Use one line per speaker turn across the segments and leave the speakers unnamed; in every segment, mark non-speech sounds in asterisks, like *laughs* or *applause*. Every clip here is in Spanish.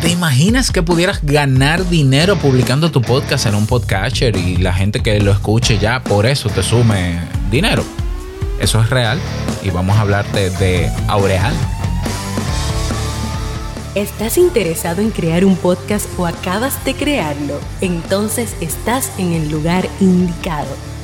¿Te imaginas que pudieras ganar dinero publicando tu podcast en un podcatcher y la gente que lo escuche ya por eso te sume dinero? Eso es real y vamos a hablarte de Aureal.
¿Estás interesado en crear un podcast o acabas de crearlo? Entonces estás en el lugar indicado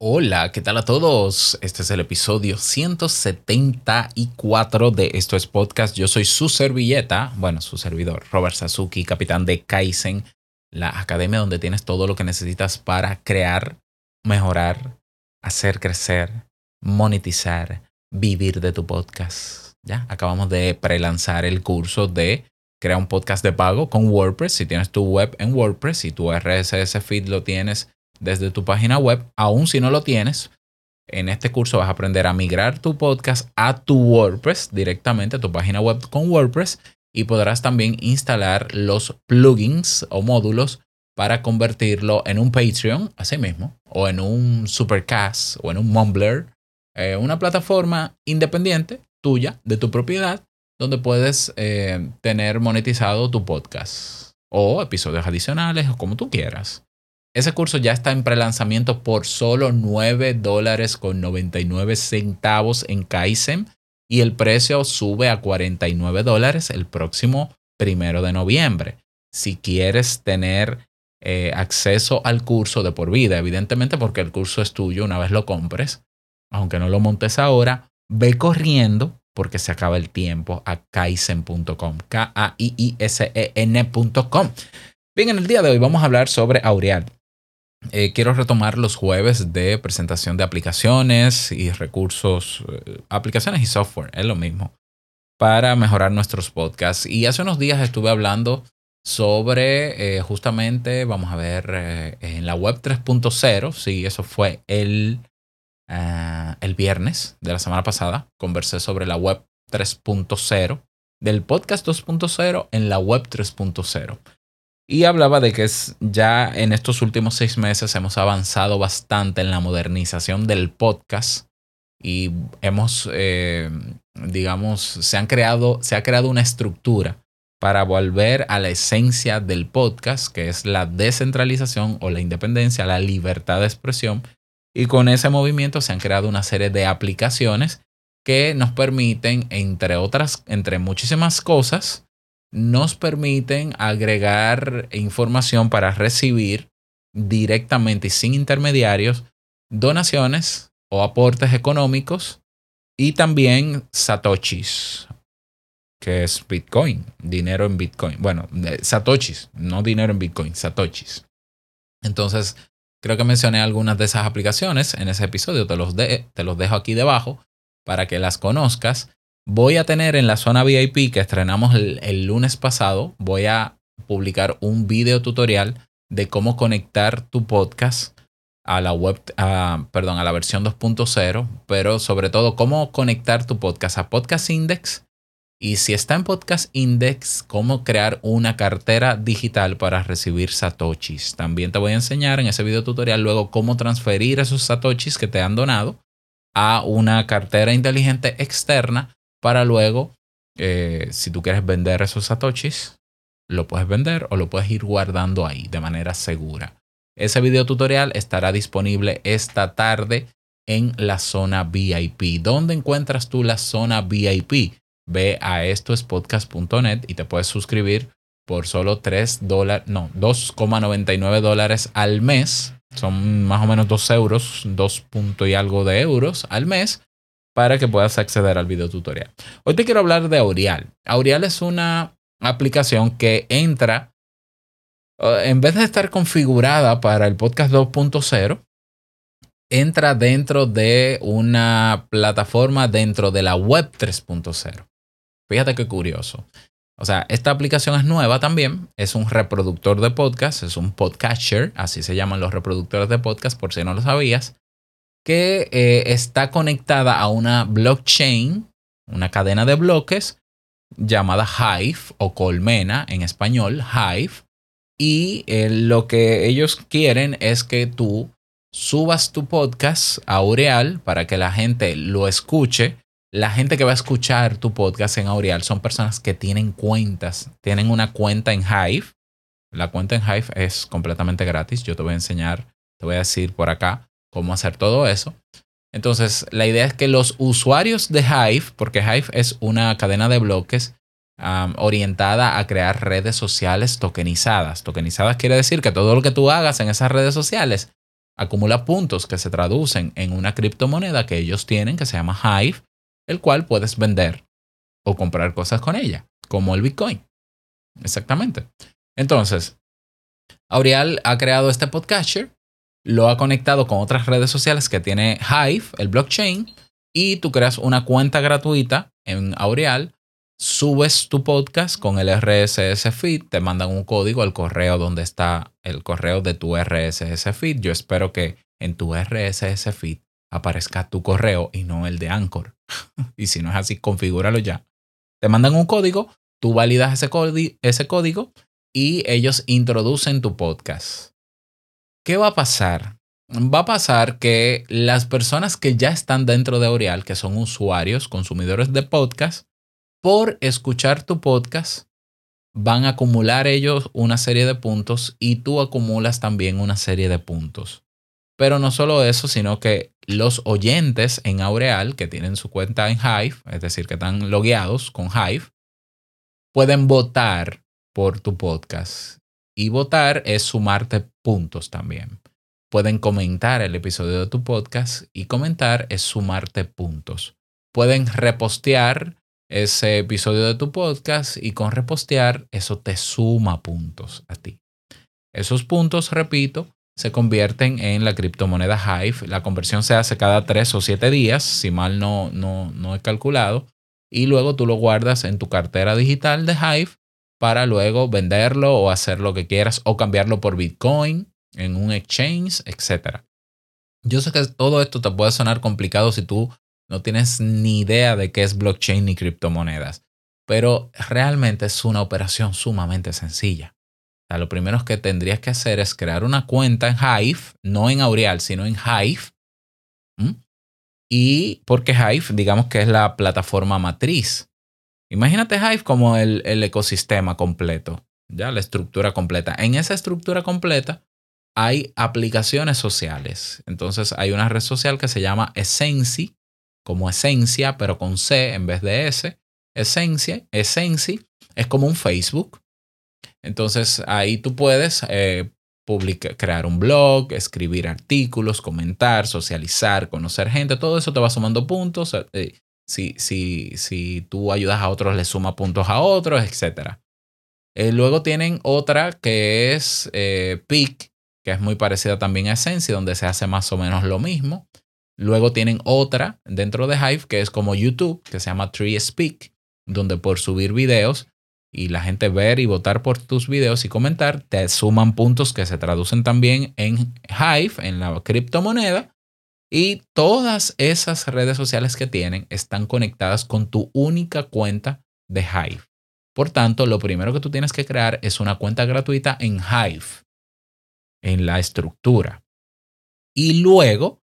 Hola, ¿qué tal a todos? Este es el episodio 174 de Esto es Podcast. Yo soy su servilleta, bueno, su servidor, Robert Sasuki, capitán de Kaizen, la academia donde tienes todo lo que necesitas para crear, mejorar, hacer crecer, monetizar, vivir de tu podcast. Ya, acabamos de prelanzar el curso de crear un podcast de pago con WordPress. Si tienes tu web en WordPress y tu RSS feed lo tienes desde tu página web, aun si no lo tienes. En este curso vas a aprender a migrar tu podcast a tu WordPress directamente a tu página web con WordPress y podrás también instalar los plugins o módulos para convertirlo en un Patreon, así mismo, o en un Supercast o en un Mumbler, eh, una plataforma independiente tuya, de tu propiedad, donde puedes eh, tener monetizado tu podcast o episodios adicionales o como tú quieras. Ese curso ya está en prelanzamiento por solo 9 dólares con 99 centavos en Kaizen y el precio sube a 49 dólares el próximo primero de noviembre. Si quieres tener eh, acceso al curso de por vida, evidentemente porque el curso es tuyo una vez lo compres, aunque no lo montes ahora, ve corriendo porque se acaba el tiempo a kaizen.com, K-A-I-I-S-E-N.com. Bien, en el día de hoy vamos a hablar sobre Aureal. Eh, quiero retomar los jueves de presentación de aplicaciones y recursos, eh, aplicaciones y software, es lo mismo, para mejorar nuestros podcasts. Y hace unos días estuve hablando sobre eh, justamente, vamos a ver, en la web 3.0, sí, eso fue el, el viernes de la semana pasada, conversé sobre la web 3.0 del podcast 2.0 en la web 3.0. Y hablaba de que ya en estos últimos seis meses hemos avanzado bastante en la modernización del podcast y hemos, eh, digamos, se, han creado, se ha creado una estructura para volver a la esencia del podcast, que es la descentralización o la independencia, la libertad de expresión. Y con ese movimiento se han creado una serie de aplicaciones que nos permiten, entre otras, entre muchísimas cosas, nos permiten agregar información para recibir directamente y sin intermediarios donaciones o aportes económicos y también satoshis, que es Bitcoin, dinero en Bitcoin. Bueno, satoshis, no dinero en Bitcoin, satoshis. Entonces, creo que mencioné algunas de esas aplicaciones en ese episodio, te los, te los dejo aquí debajo para que las conozcas Voy a tener en la zona VIP que estrenamos el, lunes pasado, voy a publicar un video tutorial de cómo conectar tu podcast a la web, perdón, a la versión 2.0, pero sobre todo cómo conectar tu podcast a Podcast Index y si está en Podcast Index, cómo crear una cartera digital para recibir satoshis. También te voy a enseñar en ese video tutorial luego cómo transferir esos satoshis que te han donado a una cartera inteligente externa para luego, eh, si tú quieres vender esos satoshis, lo puedes vender o lo puedes ir guardando ahí de manera segura. Ese video tutorial estará disponible esta tarde en la zona VIP. ¿Dónde encuentras tú la zona VIP? Ve a estoespodcast.net y te puedes suscribir por solo 3 dólares, no, 2,99 dólares al mes. Son más o menos 2 euros, 2 y algo de euros al mes para que puedas acceder al video tutorial. Hoy te quiero hablar de Aureal. Aureal es una aplicación que entra, eh, en vez de estar configurada para el podcast 2.0, entra dentro de una plataforma dentro de la web 3.0. Fíjate qué curioso. O sea, esta aplicación es nueva también, es un reproductor de podcast, es un podcatcher, así se llaman los reproductores de podcast por si no lo sabías, que eh, está conectada a una blockchain, una cadena de bloques llamada Hive o Colmena en español, Hive. Y eh, lo que ellos quieren es que tú subas tu podcast a Aureal para que la gente lo escuche. La gente que va a escuchar tu podcast en Aureal son personas que tienen cuentas, tienen una cuenta en Hive. La cuenta en Hive es completamente gratis. Yo te voy a enseñar, te voy a decir por acá cómo hacer todo eso. Entonces, la idea es que los usuarios de Hive, porque Hive es una cadena de bloques orientada a crear redes sociales tokenizadas. Tokenizadas quiere decir que todo lo que tú hagas en esas redes sociales acumula puntos que se traducen en una criptomoneda que ellos tienen que se llama Hive, el cual puedes vender o comprar cosas con ella, como el Bitcoin. Exactamente. Entonces, Aureal ha creado este podcatcher lo ha conectado con otras redes sociales que tiene Hive, el blockchain, y tú creas una cuenta gratuita en Aureal, subes tu podcast con el RSS feed, te mandan un código al correo donde está el correo de tu RSS feed. Yo espero que en tu RSS feed aparezca tu correo y no el de Anchor. *laughs* y si no es así, configúralo ya. Te mandan un código, tú validas ese, ese código y ellos introducen tu podcast. ¿Qué va a pasar? Va a pasar que las personas que ya están dentro de Aureal, que son usuarios, consumidores de podcast, por escuchar tu podcast, van a acumular ellos una serie de puntos y tú acumulas también una serie de puntos. Pero no solo eso, sino que los oyentes en Aureal, que tienen su cuenta en Hive, es decir, que están logueados con Hive, pueden votar por tu podcast. Y votar es sumarte puntos también. Pueden comentar el episodio de tu podcast y comentar es sumarte puntos. Pueden repostear ese episodio de tu podcast y con repostear eso te suma puntos a ti. Esos puntos, repito, se convierten en la criptomoneda Hive. La conversión se hace cada tres o siete días, si mal no, no, no he calculado. Y luego tú lo guardas en tu cartera digital de Hive para luego venderlo o hacer lo que quieras o cambiarlo por Bitcoin en un exchange, etc. Yo sé que todo esto te puede sonar complicado si tú no tienes ni idea de qué es blockchain ni criptomonedas, pero realmente es una operación sumamente sencilla. Lo primero que tendrías que hacer es crear una cuenta en Hive, no en Aureal, sino en Hive. Y porque Hive, digamos que es la plataforma matriz Imagínate Hive como el, ecosistema completo, ya la estructura completa. En esa estructura completa hay aplicaciones sociales. Entonces hay una red social que se llama Essenci, como esencia, pero con C en vez de S. Essencia, Essenci es como un Facebook. Entonces ahí tú puedes eh, crear un blog, escribir artículos, comentar, socializar, conocer gente. Todo eso te va sumando puntos. Eh, si, si, si tú ayudas a otros, le suma puntos a otros, etc. Eh, luego tienen otra que es eh, Peak, que es muy parecida también a Essence, donde se hace más o menos lo mismo. Luego tienen otra dentro de Hive que es como YouTube, que se llama Tree Speak, donde por subir videos y la gente ver y votar por tus videos y comentar, te suman puntos que se traducen también en Hive, en la criptomoneda, y todas esas redes sociales que tienen están conectadas con tu única cuenta de Hive. Por tanto, lo primero que tú tienes que crear es una cuenta gratuita en Hive, en la estructura. Y luego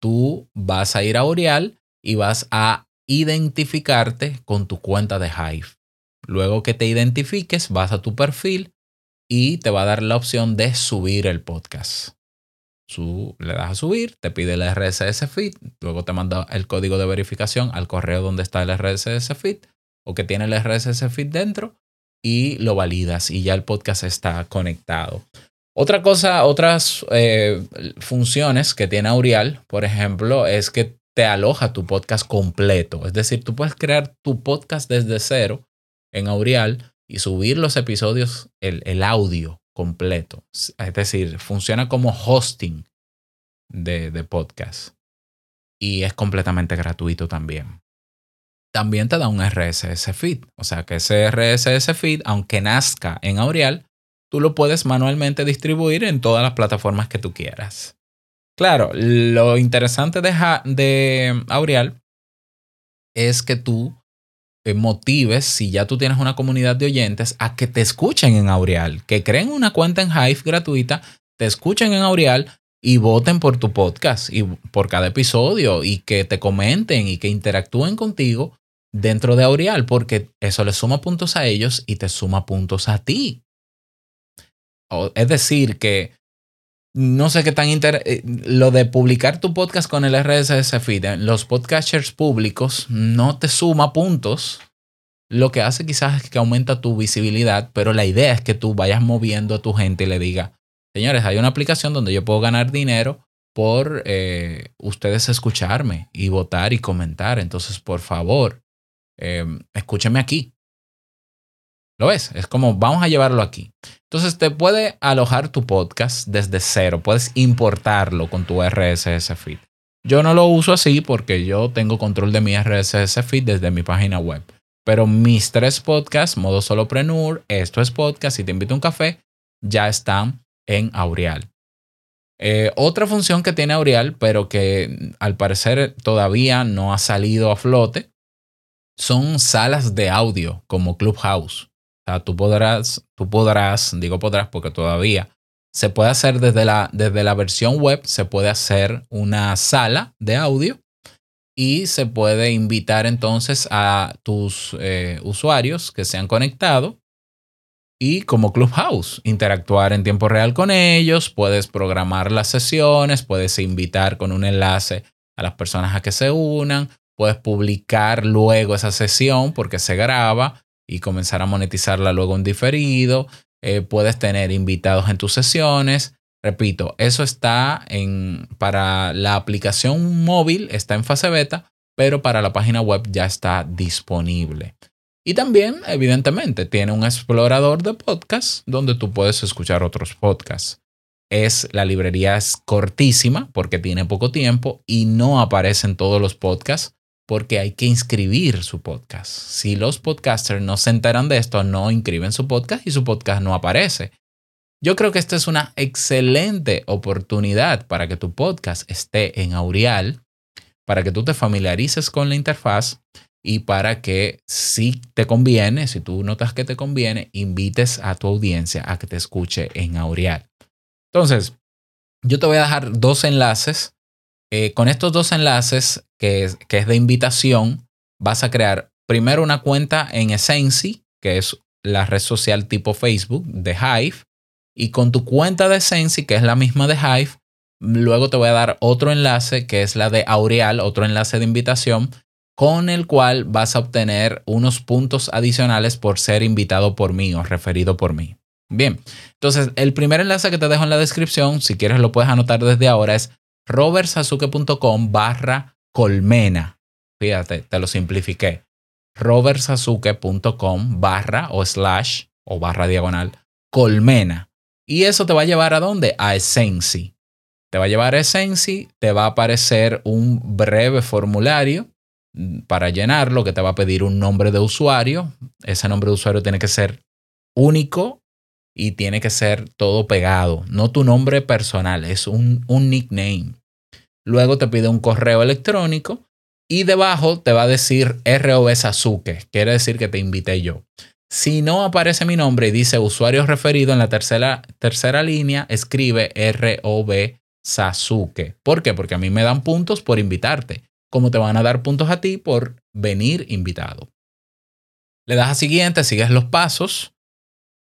tú vas a ir a Orial y vas a identificarte con tu cuenta de Hive. Luego que te identifiques, vas a tu perfil y te va a dar la opción de subir el podcast le das a subir, te pide el RSS feed, luego te manda el código de verificación al correo donde está el RSS feed o que tiene el RSS feed dentro y lo validas y ya el podcast está conectado. Otra cosa, otras eh, funciones que tiene Aurial, por ejemplo, es que te aloja tu podcast completo. Es decir, tú puedes crear tu podcast desde cero en Aurial y subir los episodios, el, el audio completo. Es decir, funciona como hosting de, de podcast. Y es completamente gratuito también. también te da un RSS feed. O sea que ese RSS feed, aunque nazca en Aureal, tú lo puedes manualmente distribuir en todas las plataformas que tú quieras. Claro, lo interesante de, de Aureal es que tú motives, si ya tú tienes una comunidad de oyentes, a que te escuchen en Aureal, que creen una cuenta en Hive gratuita, te escuchen en Aureal y voten por tu podcast y por cada episodio y que te comenten y que interactúen contigo dentro de Aureal, porque eso le suma puntos a ellos y te suma puntos a ti. Es decir, que no sé qué tan inter eh, lo de publicar tu podcast con el RSS feed, eh, los podcasters públicos no te suma puntos. Lo que hace quizás es que aumenta tu visibilidad, pero la idea es que tú vayas moviendo a tu gente y le diga, señores, hay una aplicación donde yo puedo ganar dinero por eh, ustedes escucharme y votar y comentar. Entonces, por favor, escúcheme aquí. ¿Lo ves? Es como, vamos a llevarlo aquí. Entonces te puede alojar tu podcast desde cero. Puedes importarlo con tu RSS feed. Yo no lo uso así porque yo tengo control de mi RSS feed desde mi página web. Pero mis tres podcasts, modo solopreneur, esto es podcast y te invito a un café, ya están en Aureal. Eh, otra función que tiene Aureal, pero que al parecer todavía no ha salido a flote, son salas de audio como Clubhouse. O sea, tú podrás, tú podrás, digo podrás porque todavía se puede hacer desde la, desde la versión web, se puede hacer una sala de audio y se puede invitar entonces a tus eh, usuarios que se han conectado y como Clubhouse, interactuar en tiempo real con ellos, puedes programar las sesiones, puedes invitar con un enlace a las personas a que se unan, puedes publicar luego esa sesión porque se graba y comenzar a monetizarla luego en diferido. Eh, puedes tener invitados en tus sesiones. Repito, eso está en para la aplicación móvil, está en fase beta, pero para la página web ya está disponible. Y también, evidentemente, tiene un explorador de podcasts donde tú puedes escuchar otros podcasts. Es la librería es cortísima porque tiene poco tiempo y no aparecen todos los podcasts porque hay que inscribir su podcast. Si los podcasters no se enteran de esto, no inscriben su podcast y su podcast no aparece. Yo creo que esta es una excelente oportunidad para que tu podcast esté en Aureal, para que tú te familiarices con la interfaz y para que si te conviene, si tú notas que te conviene, invites a tu audiencia a que te escuche en Aureal. Entonces, yo te voy a dejar dos enlaces eh, con estos dos enlaces, que es, que es de invitación, vas a crear primero una cuenta en Essency, que es la red social tipo Facebook de Hive, y con tu cuenta de Essency, que es la misma de Hive, luego te voy a dar otro enlace, que es la de Aureal, otro enlace de invitación, con el cual vas a obtener unos puntos adicionales por ser invitado por mí o referido por mí. Bien, entonces el primer enlace que te dejo en la descripción, si quieres lo puedes anotar desde ahora, es robertsazuke.com barra colmena. Fíjate, te lo simplifiqué. robertsazuke.com barra o slash o barra diagonal colmena. Y eso te va a llevar a dónde? A Essency. Te va a llevar a Essency, te va a aparecer un breve formulario para llenarlo que te va a pedir un nombre de usuario. Ese nombre de usuario tiene que ser único y tiene que ser todo pegado, no tu nombre personal, es un, un nickname. Luego te pide un correo electrónico y debajo te va a decir ROB Sasuke, quiere decir que te invité yo. Si no aparece mi nombre y dice usuario referido en la tercera, tercera línea, escribe ROB Sasuke. ¿Por qué? Porque a mí me dan puntos por invitarte, como te van a dar puntos a ti por venir invitado. Le das a siguiente, sigues los pasos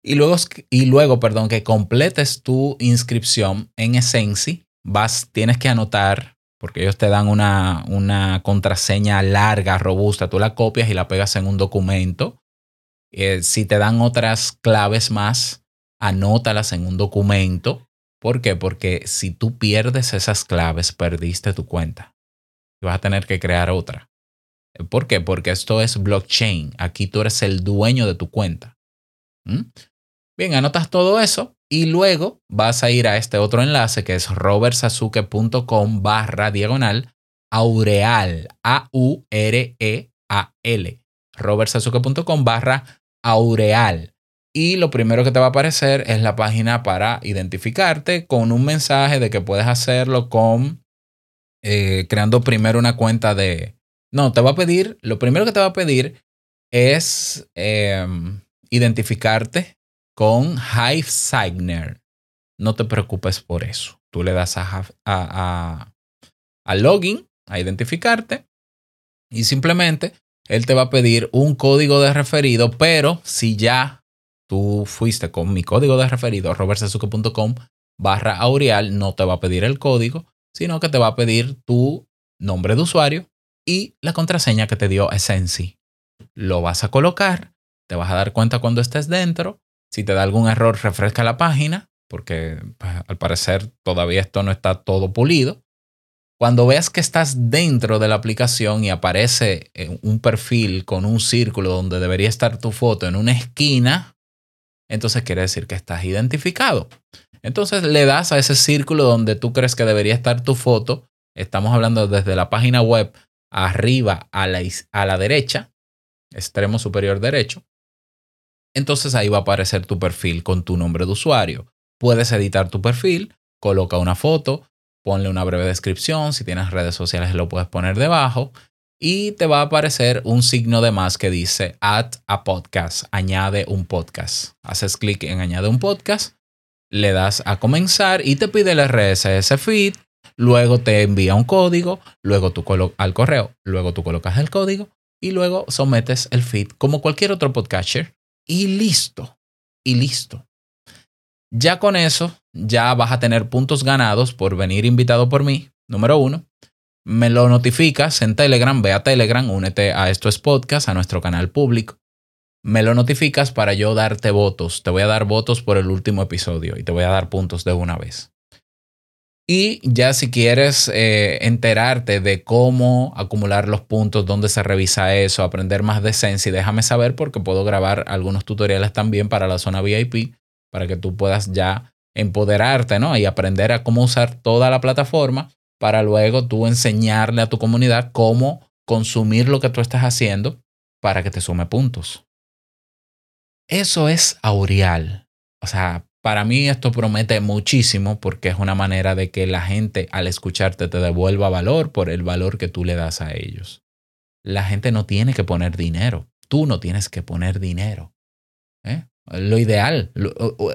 y luego, y luego perdón, que completes tu inscripción en Essency, vas, tienes que anotar, porque ellos te dan una, una contraseña larga, robusta, tú la copias y la pegas en un documento. Eh, si te dan otras claves más, anótalas en un documento. ¿Por qué? Porque si tú pierdes esas claves, perdiste tu cuenta. Y vas a tener que crear otra. ¿Por qué? Porque esto es blockchain. Aquí tú eres el dueño de tu cuenta. ¿Mm? Bien, anotas todo eso y luego vas a ir a este otro enlace que es robertsazuke.com barra diagonal aureal, A-U-R-E-A-L. A-L, robertsazuke.com barra aureal. Y lo primero que te va a aparecer es la página para identificarte con un mensaje de que puedes hacerlo con eh, creando primero una cuenta de... No, te va a pedir, lo primero que te va a pedir es em, identificarte con Hive Signer. No te preocupes por eso. Tú le das a, a, a login, a identificarte, y simplemente él te va a pedir un código de referido, pero si ya tú fuiste con mi código de referido, robertsazuke.com barra Aureal, no te va a pedir el código, sino que te va a pedir tu nombre de usuario y la contraseña que te dio Essensi. Lo vas a colocar, te vas a dar cuenta cuando estés dentro. Si te da algún error, refresca la página, porque pues, al parecer todavía esto no está todo pulido. Cuando veas que estás dentro de la aplicación y aparece eh, un perfil con un círculo donde debería estar tu foto en una esquina, entonces quiere decir que estás identificado. Entonces le das a ese círculo donde tú crees que debería estar tu foto. Estamos hablando desde la página web arriba a la, a la derecha, extremo superior derecho. Entonces ahí va a aparecer tu perfil con tu nombre de usuario. Puedes editar tu perfil, coloca una foto, ponle una breve descripción. Si tienes redes sociales lo puedes poner debajo y te va a aparecer un signo de más que dice add a podcast, añade un podcast. Haces clic en añade un podcast, le das a comenzar y te pide el RSS feed, luego te envía un código, luego tú al correo, luego tú colocas el código y luego sometes el feed como cualquier otro podcaster y listo, y listo. Ya con eso, ya vas a tener puntos ganados por venir invitado por mí, número uno me lo notificas en Telegram, ve a Telegram, únete a Esto es Podcast, a nuestro canal público. Me lo notificas para yo darte votos. Te voy a dar votos por el último episodio y te voy a dar puntos de una vez. Y ya si quieres eh, enterarte de cómo acumular los puntos, dónde se revisa eso, aprender más de Sensi, déjame saber porque puedo grabar algunos tutoriales también para la zona VIP para que tú puedas ya empoderarte ¿no? y aprender a cómo usar toda la plataforma para luego tú enseñarle a tu comunidad cómo consumir lo que tú estás haciendo para que te sume puntos. Eso es Aureal. O sea, para mí esto promete muchísimo porque es una manera de que la gente al escucharte te devuelva valor por el valor que tú le das a ellos. La gente no tiene que poner dinero. Tú no tienes que poner dinero. ¿eh? Lo ideal,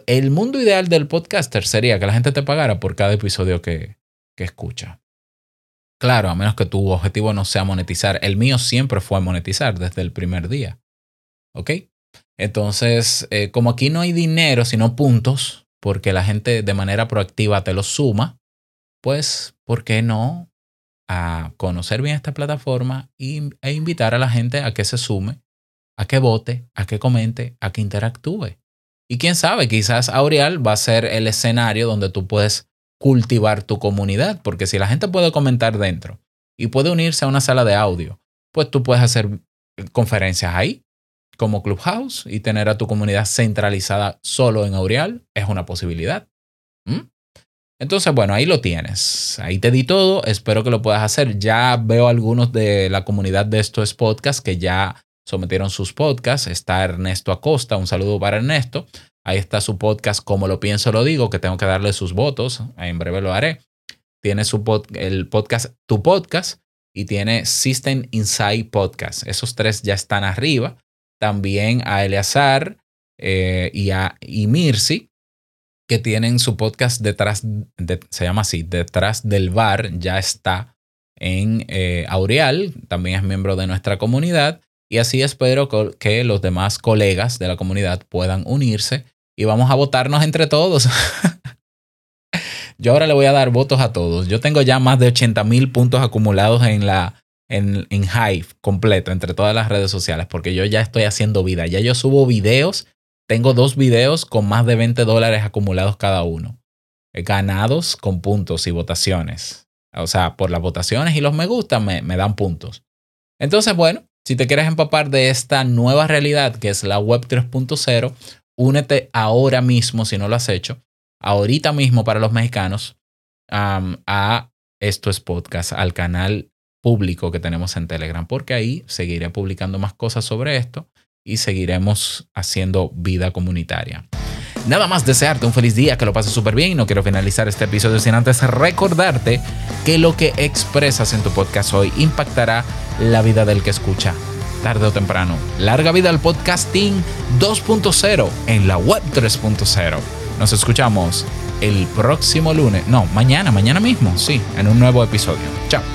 el mundo ideal del podcaster sería que la gente te pagara por cada episodio que, que escucha. Claro, a menos que tu objetivo no sea monetizar. El mío siempre fue monetizar desde el primer día. ¿Ok? Entonces, eh, como aquí no hay dinero, sino puntos, porque la gente de manera proactiva te los suma, pues, ¿por qué no a conocer bien esta plataforma e invitar a la gente a que se sume, a que vote, a que comente, a que interactúe? Y quién sabe, quizás Aureal va a ser el escenario donde tú puedes cultivar tu comunidad, porque si la gente puede comentar dentro y puede unirse a una sala de audio, pues tú puedes hacer conferencias ahí como Clubhouse y tener a tu comunidad centralizada solo en Aureal es una posibilidad. ¿Mm? Entonces, bueno, ahí lo tienes. Ahí te di todo. Espero que lo puedas hacer. Ya veo algunos de la comunidad de estos podcasts que ya sometieron sus podcasts. Está Ernesto Acosta. Un saludo para Ernesto. Ahí está su podcast, como lo pienso, lo digo, que tengo que darle sus votos. En breve lo haré. Tiene su el podcast, tu podcast, y tiene System Inside Podcast. Esos tres ya están arriba. También a Eleazar eh, y a y Mirsi, que tienen su podcast detrás, se llama así, detrás del bar, ya está en eh, Aureal, también es miembro de nuestra comunidad. Y así espero que los demás colegas de la comunidad puedan unirse y vamos a votarnos entre todos. *laughs* Yo ahora le voy a dar votos a todos. Yo tengo ya más de 80 mil puntos acumulados en la en, en Hive completo entre todas las redes sociales porque yo ya estoy haciendo vida. Ya yo subo videos. Tengo dos videos con más de 20 dólares acumulados cada uno. Ganados con puntos y votaciones. O sea, por las votaciones y los me gusta me, me dan puntos. Entonces, bueno, si te quieres empapar de esta nueva realidad que es la web 3.0, únete ahora mismo, si no lo has hecho, ahorita mismo para los mexicanos, a Esto es Podcast, al canal público que tenemos en Telegram, porque ahí seguiré publicando más cosas sobre esto y seguiremos haciendo vida comunitaria. Nada más desearte un feliz día, que lo pases súper bien y no quiero finalizar este episodio sin antes recordarte que lo que expresas en tu podcast hoy impactará la vida del que escucha tarde o temprano. Larga vida al podcasting 2.0 en la web 3.0. Nos escuchamos el próximo lunes, no, mañana, mañana mismo, sí, en un nuevo episodio. Chao.